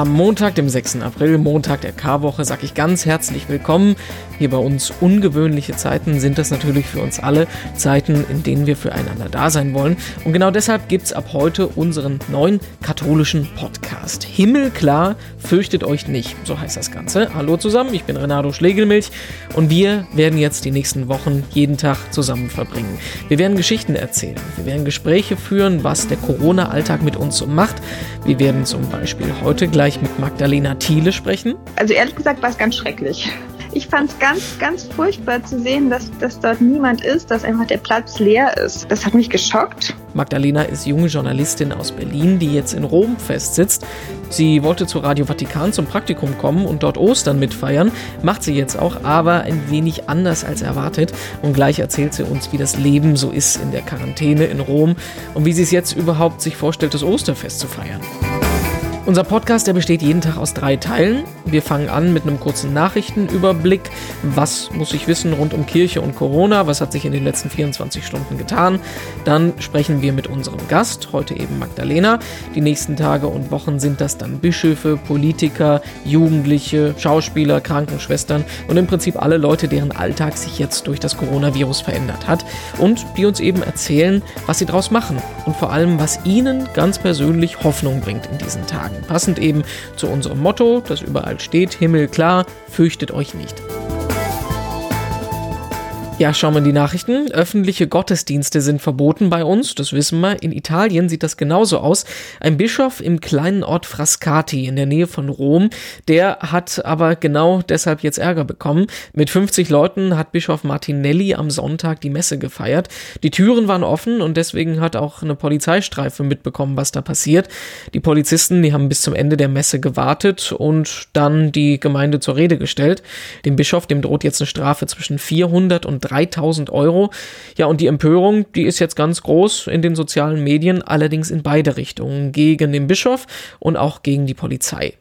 Am Montag, dem 6. April, Montag der Karwoche, sage ich ganz herzlich willkommen. Hier bei uns ungewöhnliche Zeiten sind das natürlich für uns alle Zeiten, in denen wir füreinander da sein wollen. Und genau deshalb gibt es ab heute unseren neuen katholischen Podcast. Himmelklar, fürchtet euch nicht, so heißt das Ganze. Hallo zusammen, ich bin Renato Schlegelmilch und wir werden jetzt die nächsten Wochen jeden Tag zusammen verbringen. Wir werden Geschichten erzählen, wir werden Gespräche führen, was der Corona-Alltag mit uns so macht. Wir werden zum Beispiel heute gleich gleich mit Magdalena Thiele sprechen. Also ehrlich gesagt war es ganz schrecklich. Ich fand es ganz, ganz furchtbar zu sehen, dass, dass dort niemand ist, dass einfach der Platz leer ist. Das hat mich geschockt. Magdalena ist junge Journalistin aus Berlin, die jetzt in Rom festsitzt. Sie wollte zu Radio Vatikan zum Praktikum kommen und dort Ostern mitfeiern. Macht sie jetzt auch, aber ein wenig anders als erwartet. Und gleich erzählt sie uns, wie das Leben so ist in der Quarantäne in Rom und wie sie es jetzt überhaupt sich vorstellt, das Osterfest zu feiern. Unser Podcast, der besteht jeden Tag aus drei Teilen. Wir fangen an mit einem kurzen Nachrichtenüberblick. Was muss ich wissen rund um Kirche und Corona? Was hat sich in den letzten 24 Stunden getan? Dann sprechen wir mit unserem Gast, heute eben Magdalena. Die nächsten Tage und Wochen sind das dann Bischöfe, Politiker, Jugendliche, Schauspieler, Krankenschwestern und im Prinzip alle Leute, deren Alltag sich jetzt durch das Coronavirus verändert hat und die uns eben erzählen, was sie daraus machen und vor allem, was ihnen ganz persönlich Hoffnung bringt in diesen Tagen sagen. Passend eben zu unserem Motto, das überall steht, Himmel klar, fürchtet euch nicht. Ja, schauen wir in die Nachrichten. Öffentliche Gottesdienste sind verboten bei uns, das wissen wir. In Italien sieht das genauso aus. Ein Bischof im kleinen Ort Frascati in der Nähe von Rom, der hat aber genau deshalb jetzt Ärger bekommen. Mit 50 Leuten hat Bischof Martinelli am Sonntag die Messe gefeiert. Die Türen waren offen und deswegen hat auch eine Polizeistreife mitbekommen, was da passiert. Die Polizisten, die haben bis zum Ende der Messe gewartet und dann die Gemeinde zur Rede gestellt. Dem Bischof, dem droht jetzt eine Strafe zwischen 400 und 3000 Euro. Ja, und die Empörung, die ist jetzt ganz groß in den sozialen Medien, allerdings in beide Richtungen, gegen den Bischof und auch gegen die Polizei.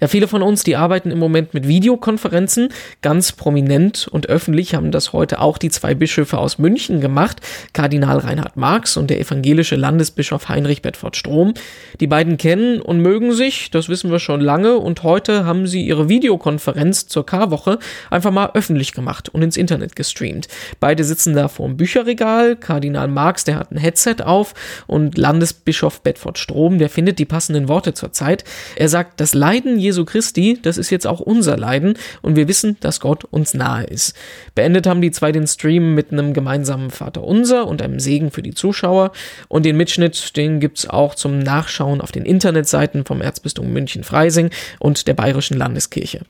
Ja, viele von uns, die arbeiten im Moment mit Videokonferenzen. Ganz prominent und öffentlich haben das heute auch die zwei Bischöfe aus München gemacht, Kardinal Reinhard Marx und der evangelische Landesbischof Heinrich Bedford Strom. Die beiden kennen und mögen sich, das wissen wir schon lange, und heute haben sie ihre Videokonferenz zur Karwoche einfach mal öffentlich gemacht und ins Internet gestreamt. Beide sitzen da vor dem Bücherregal. Kardinal Marx, der hat ein Headset auf und Landesbischof Bedford Strom, der findet die passenden Worte zur Zeit. Er sagt, das Leid Leiden Jesu Christi, das ist jetzt auch unser Leiden und wir wissen, dass Gott uns nahe ist. Beendet haben die zwei den Stream mit einem gemeinsamen Vater Unser und einem Segen für die Zuschauer und den Mitschnitt, den gibt's auch zum Nachschauen auf den Internetseiten vom Erzbistum München-Freising und der Bayerischen Landeskirche.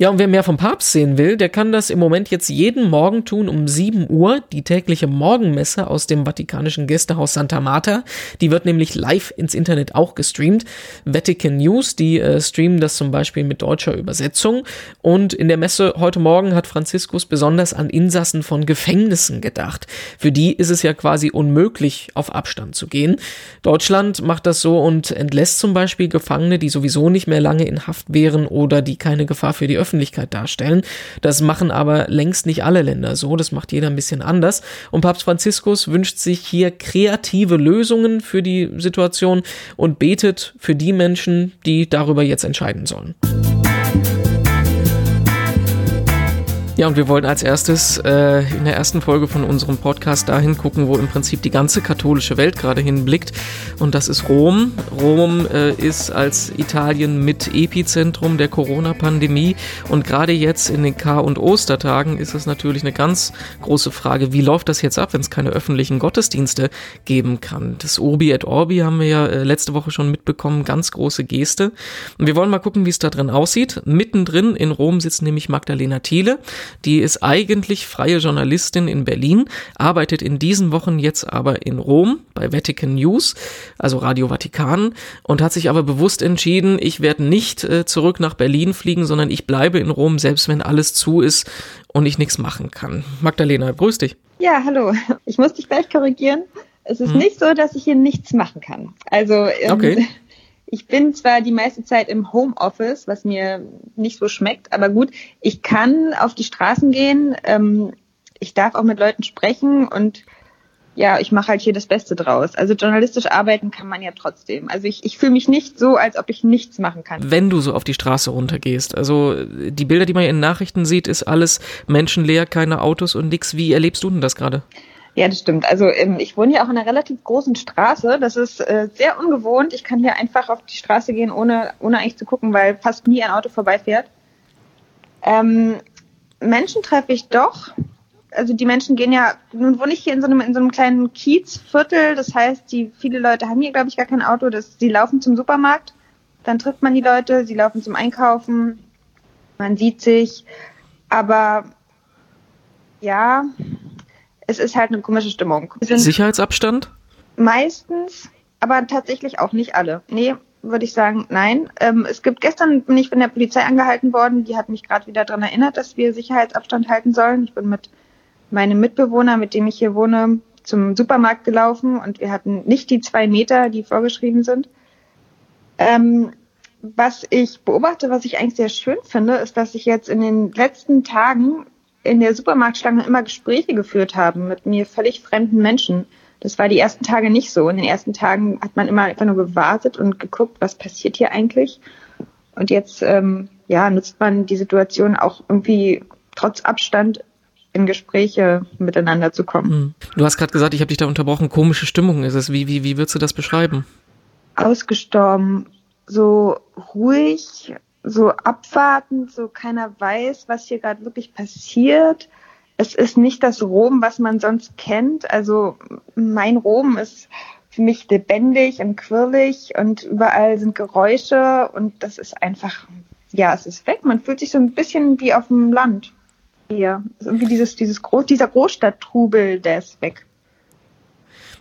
Ja, und wer mehr vom Papst sehen will, der kann das im Moment jetzt jeden Morgen tun um 7 Uhr, die tägliche Morgenmesse aus dem Vatikanischen Gästehaus Santa Marta. Die wird nämlich live ins Internet auch gestreamt. Vatican News, die äh, streamen das zum Beispiel mit deutscher Übersetzung. Und in der Messe heute Morgen hat Franziskus besonders an Insassen von Gefängnissen gedacht. Für die ist es ja quasi unmöglich, auf Abstand zu gehen. Deutschland macht das so und entlässt zum Beispiel Gefangene, die sowieso nicht mehr lange in Haft wären oder die keine Gefahr für die Öffentlichkeit Öffentlichkeit darstellen. Das machen aber längst nicht alle Länder so, das macht jeder ein bisschen anders. Und Papst Franziskus wünscht sich hier kreative Lösungen für die Situation und betet für die Menschen, die darüber jetzt entscheiden sollen. Ja, und wir wollten als erstes äh, in der ersten Folge von unserem Podcast dahin gucken, wo im Prinzip die ganze katholische Welt gerade hinblickt. Und das ist Rom. Rom äh, ist als Italien mit Epizentrum der Corona-Pandemie. Und gerade jetzt in den Kar- und Ostertagen ist es natürlich eine ganz große Frage, wie läuft das jetzt ab, wenn es keine öffentlichen Gottesdienste geben kann. Das Obi et Orbi haben wir ja äh, letzte Woche schon mitbekommen, ganz große Geste. Und wir wollen mal gucken, wie es da drin aussieht. Mittendrin in Rom sitzt nämlich Magdalena Thiele. Die ist eigentlich freie Journalistin in Berlin, arbeitet in diesen Wochen jetzt aber in Rom bei Vatican News, also Radio Vatikan, und hat sich aber bewusst entschieden, ich werde nicht äh, zurück nach Berlin fliegen, sondern ich bleibe in Rom, selbst wenn alles zu ist und ich nichts machen kann. Magdalena, grüß dich. Ja, hallo. Ich muss dich gleich korrigieren. Es ist hm. nicht so, dass ich hier nichts machen kann. Also ähm, okay. Ich bin zwar die meiste Zeit im Homeoffice, was mir nicht so schmeckt, aber gut, ich kann auf die Straßen gehen, ähm, ich darf auch mit Leuten sprechen und ja, ich mache halt hier das Beste draus. Also journalistisch arbeiten kann man ja trotzdem. Also ich, ich fühle mich nicht so, als ob ich nichts machen kann. Wenn du so auf die Straße runtergehst, also die Bilder, die man in Nachrichten sieht, ist alles menschenleer, keine Autos und nix. Wie erlebst du denn das gerade? Ja, das stimmt. Also ähm, ich wohne ja auch in einer relativ großen Straße. Das ist äh, sehr ungewohnt. Ich kann hier einfach auf die Straße gehen, ohne, ohne eigentlich zu gucken, weil fast nie ein Auto vorbeifährt. Ähm, Menschen treffe ich doch, also die Menschen gehen ja, nun wohne ich hier in so einem, in so einem kleinen Kiezviertel, das heißt, die, viele Leute haben hier, glaube ich, gar kein Auto, sie laufen zum Supermarkt, dann trifft man die Leute, sie laufen zum Einkaufen, man sieht sich, aber ja, es ist halt eine komische Stimmung. Sicherheitsabstand? Meistens, aber tatsächlich auch nicht alle. Nee, würde ich sagen, nein. Ähm, es gibt gestern bin ich von der Polizei angehalten worden, die hat mich gerade wieder daran erinnert, dass wir Sicherheitsabstand halten sollen. Ich bin mit meinem Mitbewohner, mit dem ich hier wohne, zum Supermarkt gelaufen und wir hatten nicht die zwei Meter, die vorgeschrieben sind. Ähm, was ich beobachte, was ich eigentlich sehr schön finde, ist, dass ich jetzt in den letzten Tagen in der Supermarktschlange immer Gespräche geführt habe mit mir völlig fremden Menschen. Das war die ersten Tage nicht so. In den ersten Tagen hat man immer einfach nur gewartet und geguckt, was passiert hier eigentlich. Und jetzt ähm, ja, nutzt man die Situation auch irgendwie trotz Abstand in Gespräche miteinander zu kommen. Hm. Du hast gerade gesagt, ich habe dich da unterbrochen, komische Stimmung ist es. Wie, wie, wie würdest du das beschreiben? Ausgestorben, so ruhig, so abwartend, so keiner weiß, was hier gerade wirklich passiert. Es ist nicht das Rom, was man sonst kennt. Also mein Rom ist für mich lebendig und quirlig und überall sind Geräusche und das ist einfach, ja, es ist weg. Man fühlt sich so ein bisschen wie auf dem Land hier. irgendwie dieses, dieses Groß, dieser Großstadttrubel, der ist weg.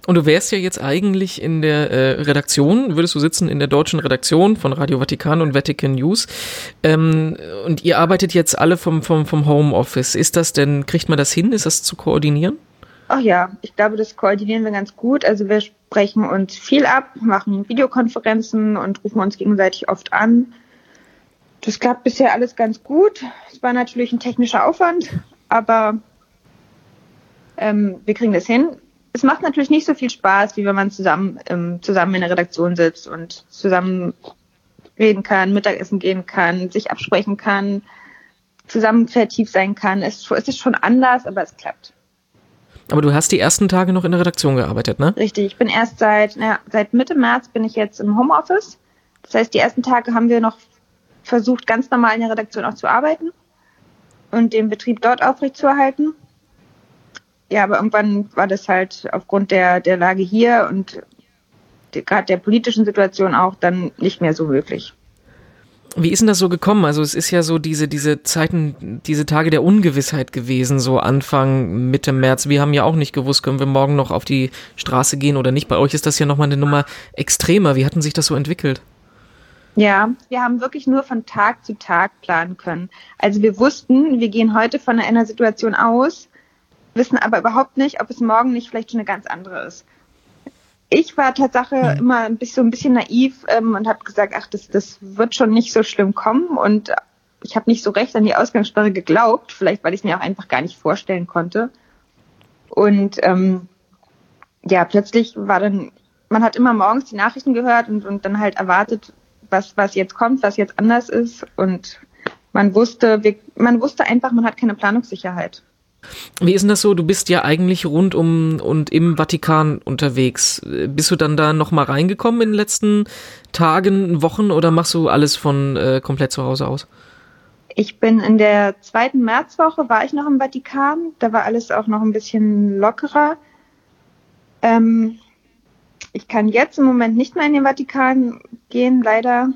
Und du wärst ja jetzt eigentlich in der äh, Redaktion, würdest du sitzen in der deutschen Redaktion von Radio Vatikan und Vatican News. Ähm, und ihr arbeitet jetzt alle vom, vom, vom Homeoffice. Ist das denn, kriegt man das hin? Ist das zu koordinieren? Ach ja, ich glaube, das koordinieren wir ganz gut. Also wir sprechen uns viel ab, machen Videokonferenzen und rufen uns gegenseitig oft an. Das klappt bisher alles ganz gut. Es war natürlich ein technischer Aufwand, aber ähm, wir kriegen das hin. Es macht natürlich nicht so viel Spaß, wie wenn man zusammen, ähm, zusammen in der Redaktion sitzt und zusammen reden kann, Mittagessen gehen kann, sich absprechen kann, zusammen kreativ sein kann. Es, es ist schon anders, aber es klappt. Aber du hast die ersten Tage noch in der Redaktion gearbeitet, ne? Richtig, ich bin erst seit, naja, seit Mitte März bin ich jetzt im Homeoffice. Das heißt, die ersten Tage haben wir noch versucht, ganz normal in der Redaktion auch zu arbeiten und den Betrieb dort aufrechtzuerhalten. Ja, aber irgendwann war das halt aufgrund der, der Lage hier und gerade der politischen Situation auch dann nicht mehr so möglich. Wie ist denn das so gekommen? Also es ist ja so diese, diese Zeiten, diese Tage der Ungewissheit gewesen, so Anfang, Mitte März. Wir haben ja auch nicht gewusst, können wir morgen noch auf die Straße gehen oder nicht. Bei euch ist das ja nochmal eine Nummer extremer. Wie hatten sich das so entwickelt? Ja, wir haben wirklich nur von Tag zu Tag planen können. Also wir wussten, wir gehen heute von einer Situation aus, wissen aber überhaupt nicht, ob es morgen nicht vielleicht schon eine ganz andere ist. Ich war Tatsache mhm. immer ein bisschen, so ein bisschen naiv ähm, und habe gesagt, ach, das, das wird schon nicht so schlimm kommen. Und ich habe nicht so recht an die Ausgangssperre geglaubt, vielleicht weil ich es mir auch einfach gar nicht vorstellen konnte. Und ähm, ja, plötzlich war dann, man hat immer morgens die Nachrichten gehört und, und dann halt erwartet, was, was jetzt kommt, was jetzt anders ist. Und man wusste, wir, man wusste einfach, man hat keine Planungssicherheit. Wie ist denn das so? Du bist ja eigentlich rund um und im Vatikan unterwegs. Bist du dann da nochmal reingekommen in den letzten Tagen, Wochen oder machst du alles von äh, komplett zu Hause aus? Ich bin in der zweiten Märzwoche, war ich noch im Vatikan. Da war alles auch noch ein bisschen lockerer. Ähm, ich kann jetzt im Moment nicht mehr in den Vatikan gehen, leider.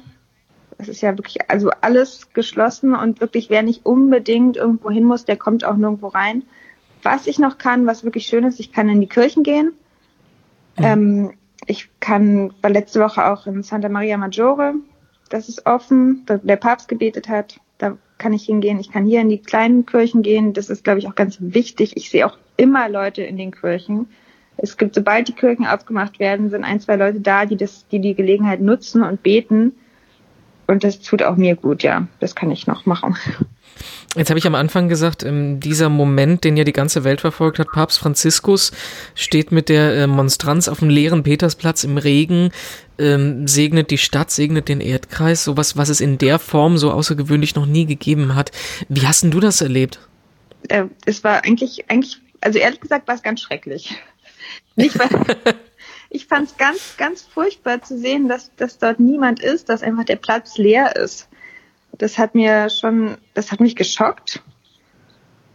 Es ist ja wirklich also alles geschlossen und wirklich, wer nicht unbedingt irgendwo hin muss, der kommt auch nirgendwo rein. Was ich noch kann, was wirklich schön ist, ich kann in die Kirchen gehen. Mhm. Ähm, ich kann, war letzte Woche auch in Santa Maria Maggiore. Das ist offen, der Papst gebetet hat. Da kann ich hingehen. Ich kann hier in die kleinen Kirchen gehen. Das ist, glaube ich, auch ganz wichtig. Ich sehe auch immer Leute in den Kirchen es gibt, sobald die Kirchen aufgemacht werden, sind ein, zwei Leute da, die das, die die Gelegenheit nutzen und beten. Und das tut auch mir gut, ja. Das kann ich noch machen. Jetzt habe ich am Anfang gesagt, ähm, dieser Moment, den ja die ganze Welt verfolgt hat, Papst Franziskus steht mit der äh, Monstranz auf dem leeren Petersplatz im Regen, ähm, segnet die Stadt, segnet den Erdkreis, sowas, was es in der Form so außergewöhnlich noch nie gegeben hat. Wie hast denn du das erlebt? Äh, es war eigentlich, eigentlich, also ehrlich gesagt war es ganz schrecklich. Nicht, weil, ich fand es ganz, ganz furchtbar zu sehen, dass, dass dort niemand ist, dass einfach der Platz leer ist das hat mir schon, das hat mich geschockt.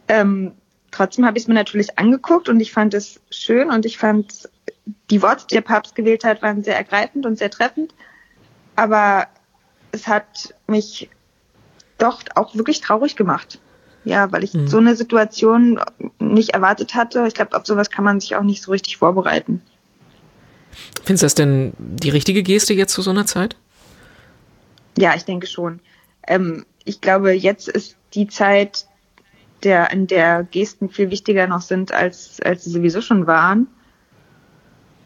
Ähm, trotzdem habe ich es mir natürlich angeguckt und ich fand es schön und ich fand die Worte, die der Papst gewählt hat, waren sehr ergreifend und sehr treffend. Aber es hat mich doch auch wirklich traurig gemacht. Ja, weil ich mhm. so eine Situation nicht erwartet hatte. Ich glaube, auf sowas kann man sich auch nicht so richtig vorbereiten. Findest du das denn die richtige Geste jetzt zu so einer Zeit? Ja, ich denke schon ähm, ich glaube, jetzt ist die Zeit, der, in der Gesten viel wichtiger noch sind, als, als sie sowieso schon waren.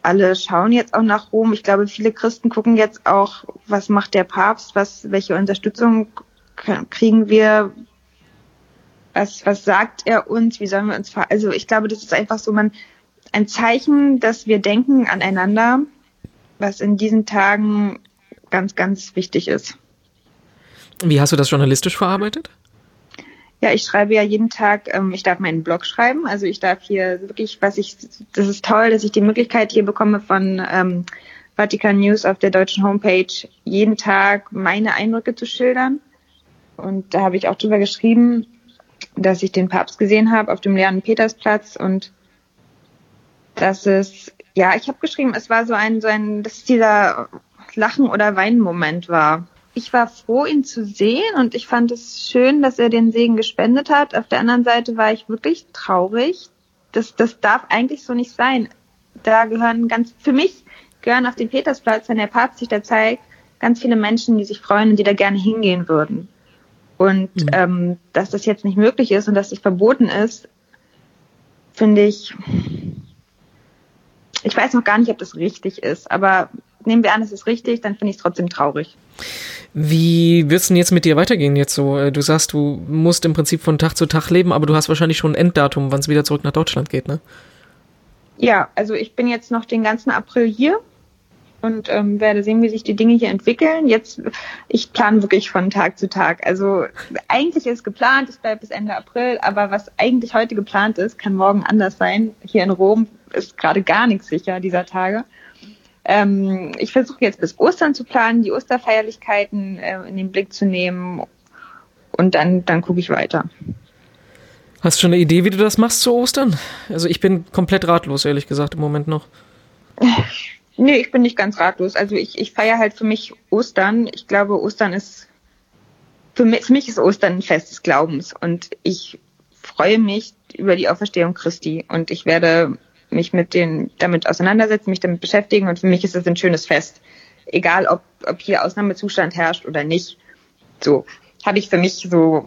Alle schauen jetzt auch nach Rom. Ich glaube, viele Christen gucken jetzt auch, was macht der Papst, was, welche Unterstützung kriegen wir, was, was sagt er uns, wie sollen wir uns ver Also ich glaube, das ist einfach so man, ein Zeichen, dass wir denken aneinander, was in diesen Tagen ganz, ganz wichtig ist. Wie hast du das journalistisch verarbeitet? Ja, ich schreibe ja jeden Tag, ähm, ich darf meinen Blog schreiben. Also ich darf hier wirklich, was ich, das ist toll, dass ich die Möglichkeit hier bekomme von ähm, Vatikan News auf der deutschen Homepage, jeden Tag meine Eindrücke zu schildern. Und da habe ich auch drüber geschrieben, dass ich den Papst gesehen habe auf dem leeren Petersplatz und dass es, ja, ich habe geschrieben, es war so ein, so ein, dass dieser Lachen- oder Weinen-Moment war ich war froh, ihn zu sehen und ich fand es schön, dass er den Segen gespendet hat. Auf der anderen Seite war ich wirklich traurig. Das, das darf eigentlich so nicht sein. Da gehören ganz, für mich gehören auf den Petersplatz, wenn der Papst sich da zeigt, ganz viele Menschen, die sich freuen und die da gerne hingehen würden. Und mhm. ähm, dass das jetzt nicht möglich ist und dass es verboten ist, finde ich, ich weiß noch gar nicht, ob das richtig ist, aber nehmen wir an, es ist richtig, dann finde ich es trotzdem traurig. Wie wird es denn jetzt mit dir weitergehen jetzt so? Äh, du sagst, du musst im Prinzip von Tag zu Tag leben, aber du hast wahrscheinlich schon ein Enddatum, wann es wieder zurück nach Deutschland geht, ne? Ja, also ich bin jetzt noch den ganzen April hier und ähm, werde sehen, wie sich die Dinge hier entwickeln. Jetzt, ich plane wirklich von Tag zu Tag. Also eigentlich ist geplant, ich bleibe bis Ende April, aber was eigentlich heute geplant ist, kann morgen anders sein. Hier in Rom ist gerade gar nichts sicher dieser Tage. Ähm, ich versuche jetzt bis Ostern zu planen, die Osterfeierlichkeiten äh, in den Blick zu nehmen und dann, dann gucke ich weiter. Hast du schon eine Idee, wie du das machst zu Ostern? Also ich bin komplett ratlos, ehrlich gesagt, im Moment noch. Nee, ich bin nicht ganz ratlos. Also ich, ich feiere halt für mich Ostern. Ich glaube, Ostern ist, für mich, für mich ist Ostern ein Fest des Glaubens und ich freue mich über die Auferstehung Christi und ich werde mich mit den, damit auseinandersetzen, mich damit beschäftigen und für mich ist es ein schönes Fest. Egal, ob, ob hier Ausnahmezustand herrscht oder nicht. So, habe ich für mich so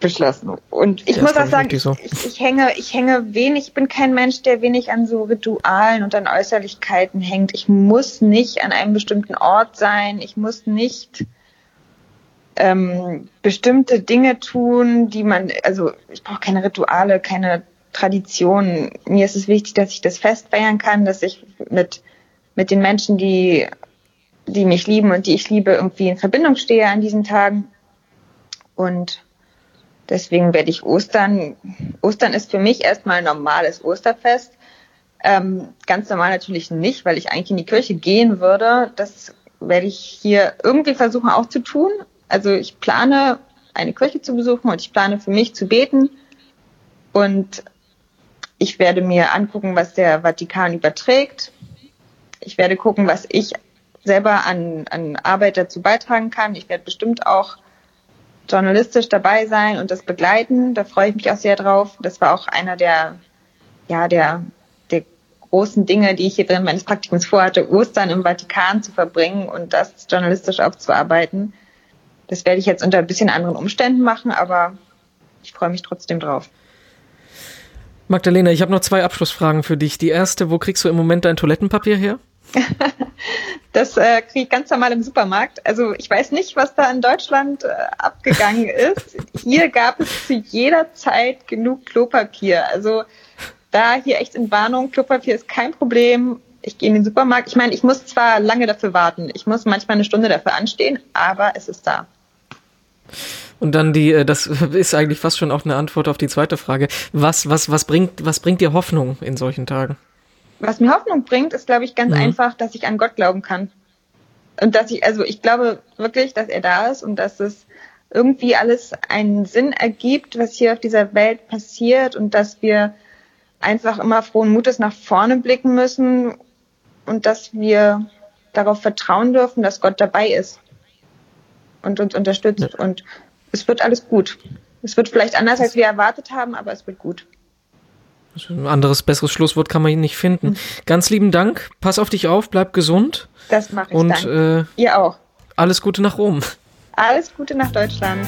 beschlossen. Und ich ja, muss auch sagen, so. ich, ich, hänge, ich hänge wenig, ich bin kein Mensch, der wenig an so Ritualen und an Äußerlichkeiten hängt. Ich muss nicht an einem bestimmten Ort sein. Ich muss nicht ähm, bestimmte Dinge tun, die man, also ich brauche keine Rituale, keine Tradition. Mir ist es wichtig, dass ich das Fest feiern kann, dass ich mit, mit den Menschen, die, die mich lieben und die ich liebe, irgendwie in Verbindung stehe an diesen Tagen. Und deswegen werde ich Ostern, Ostern ist für mich erstmal ein normales Osterfest. Ähm, ganz normal natürlich nicht, weil ich eigentlich in die Kirche gehen würde. Das werde ich hier irgendwie versuchen auch zu tun. Also ich plane, eine Kirche zu besuchen und ich plane für mich zu beten. Und ich werde mir angucken, was der Vatikan überträgt. Ich werde gucken, was ich selber an, an Arbeit dazu beitragen kann. Ich werde bestimmt auch journalistisch dabei sein und das begleiten. Da freue ich mich auch sehr drauf. Das war auch einer der, ja, der, der großen Dinge, die ich hier während meines Praktikums vorhatte, Ostern im Vatikan zu verbringen und das journalistisch aufzuarbeiten. Das werde ich jetzt unter ein bisschen anderen Umständen machen, aber ich freue mich trotzdem drauf. Magdalena, ich habe noch zwei Abschlussfragen für dich. Die erste, wo kriegst du im Moment dein Toilettenpapier her? Das äh, kriege ich ganz normal im Supermarkt. Also ich weiß nicht, was da in Deutschland äh, abgegangen ist. Hier gab es zu jeder Zeit genug Klopapier. Also da hier echt in Warnung, Klopapier ist kein Problem. Ich gehe in den Supermarkt. Ich meine, ich muss zwar lange dafür warten. Ich muss manchmal eine Stunde dafür anstehen, aber es ist da. Und dann die, äh, das ist eigentlich fast schon auch eine Antwort auf die zweite Frage. Was, was, was bringt, was bringt dir Hoffnung in solchen Tagen? Was mir Hoffnung bringt, ist, glaube ich, ganz mhm. einfach, dass ich an Gott glauben kann. Und dass ich, also ich glaube wirklich, dass er da ist und dass es irgendwie alles einen Sinn ergibt, was hier auf dieser Welt passiert und dass wir einfach immer frohen Mutes nach vorne blicken müssen und dass wir darauf vertrauen dürfen, dass Gott dabei ist und uns unterstützt. Ja. Und es wird alles gut. Es wird vielleicht anders, als wir erwartet haben, aber es wird gut. Ein anderes, besseres Schlusswort kann man hier nicht finden. Mhm. Ganz lieben Dank. Pass auf dich auf, bleib gesund. Das mache ich. Und äh, ihr auch. Alles Gute nach Rom. Alles Gute nach Deutschland.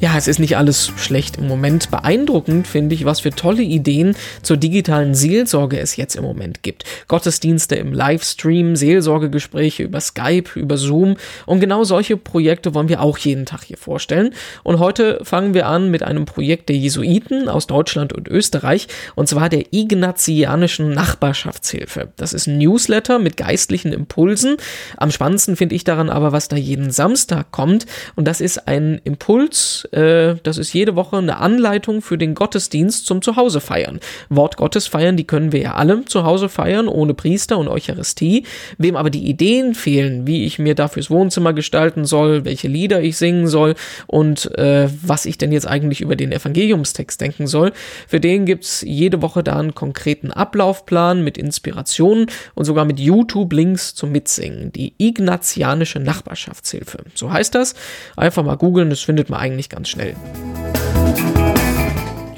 Ja, es ist nicht alles schlecht im Moment. Beeindruckend finde ich, was für tolle Ideen zur digitalen Seelsorge es jetzt im Moment gibt. Gottesdienste im Livestream, Seelsorgegespräche über Skype, über Zoom und genau solche Projekte wollen wir auch jeden Tag hier vorstellen. Und heute fangen wir an mit einem Projekt der Jesuiten aus Deutschland und Österreich und zwar der Ignatianischen Nachbarschaftshilfe. Das ist ein Newsletter mit geistlichen Impulsen. Am spannendsten finde ich daran aber, was da jeden Samstag kommt und das ist ein Impuls äh, das ist jede Woche eine Anleitung für den Gottesdienst zum Zuhause feiern. Wort Gottes feiern, die können wir ja alle zu Hause feiern, ohne Priester und Eucharistie. Wem aber die Ideen fehlen, wie ich mir dafür Wohnzimmer gestalten soll, welche Lieder ich singen soll und äh, was ich denn jetzt eigentlich über den Evangeliumstext denken soll, für den gibt's jede Woche da einen konkreten Ablaufplan mit Inspirationen und sogar mit YouTube-Links zum Mitsingen. Die Ignatianische Nachbarschaftshilfe. So heißt das. Einfach mal googeln, das findet man eigentlich ganz ganz schnell.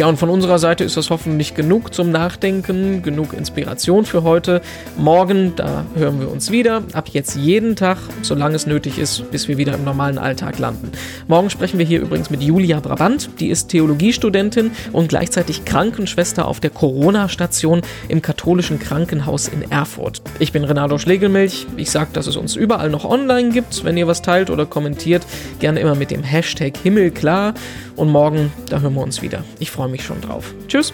Ja, und von unserer Seite ist das hoffentlich genug zum Nachdenken, genug Inspiration für heute. Morgen, da hören wir uns wieder. Ab jetzt jeden Tag, solange es nötig ist, bis wir wieder im normalen Alltag landen. Morgen sprechen wir hier übrigens mit Julia Brabant. Die ist Theologiestudentin und gleichzeitig Krankenschwester auf der Corona-Station im katholischen Krankenhaus in Erfurt. Ich bin Renato Schlegelmilch. Ich sage, dass es uns überall noch online gibt. Wenn ihr was teilt oder kommentiert, gerne immer mit dem Hashtag Himmelklar. Und morgen, da hören wir uns wieder. Ich freue mich schon drauf. Tschüss.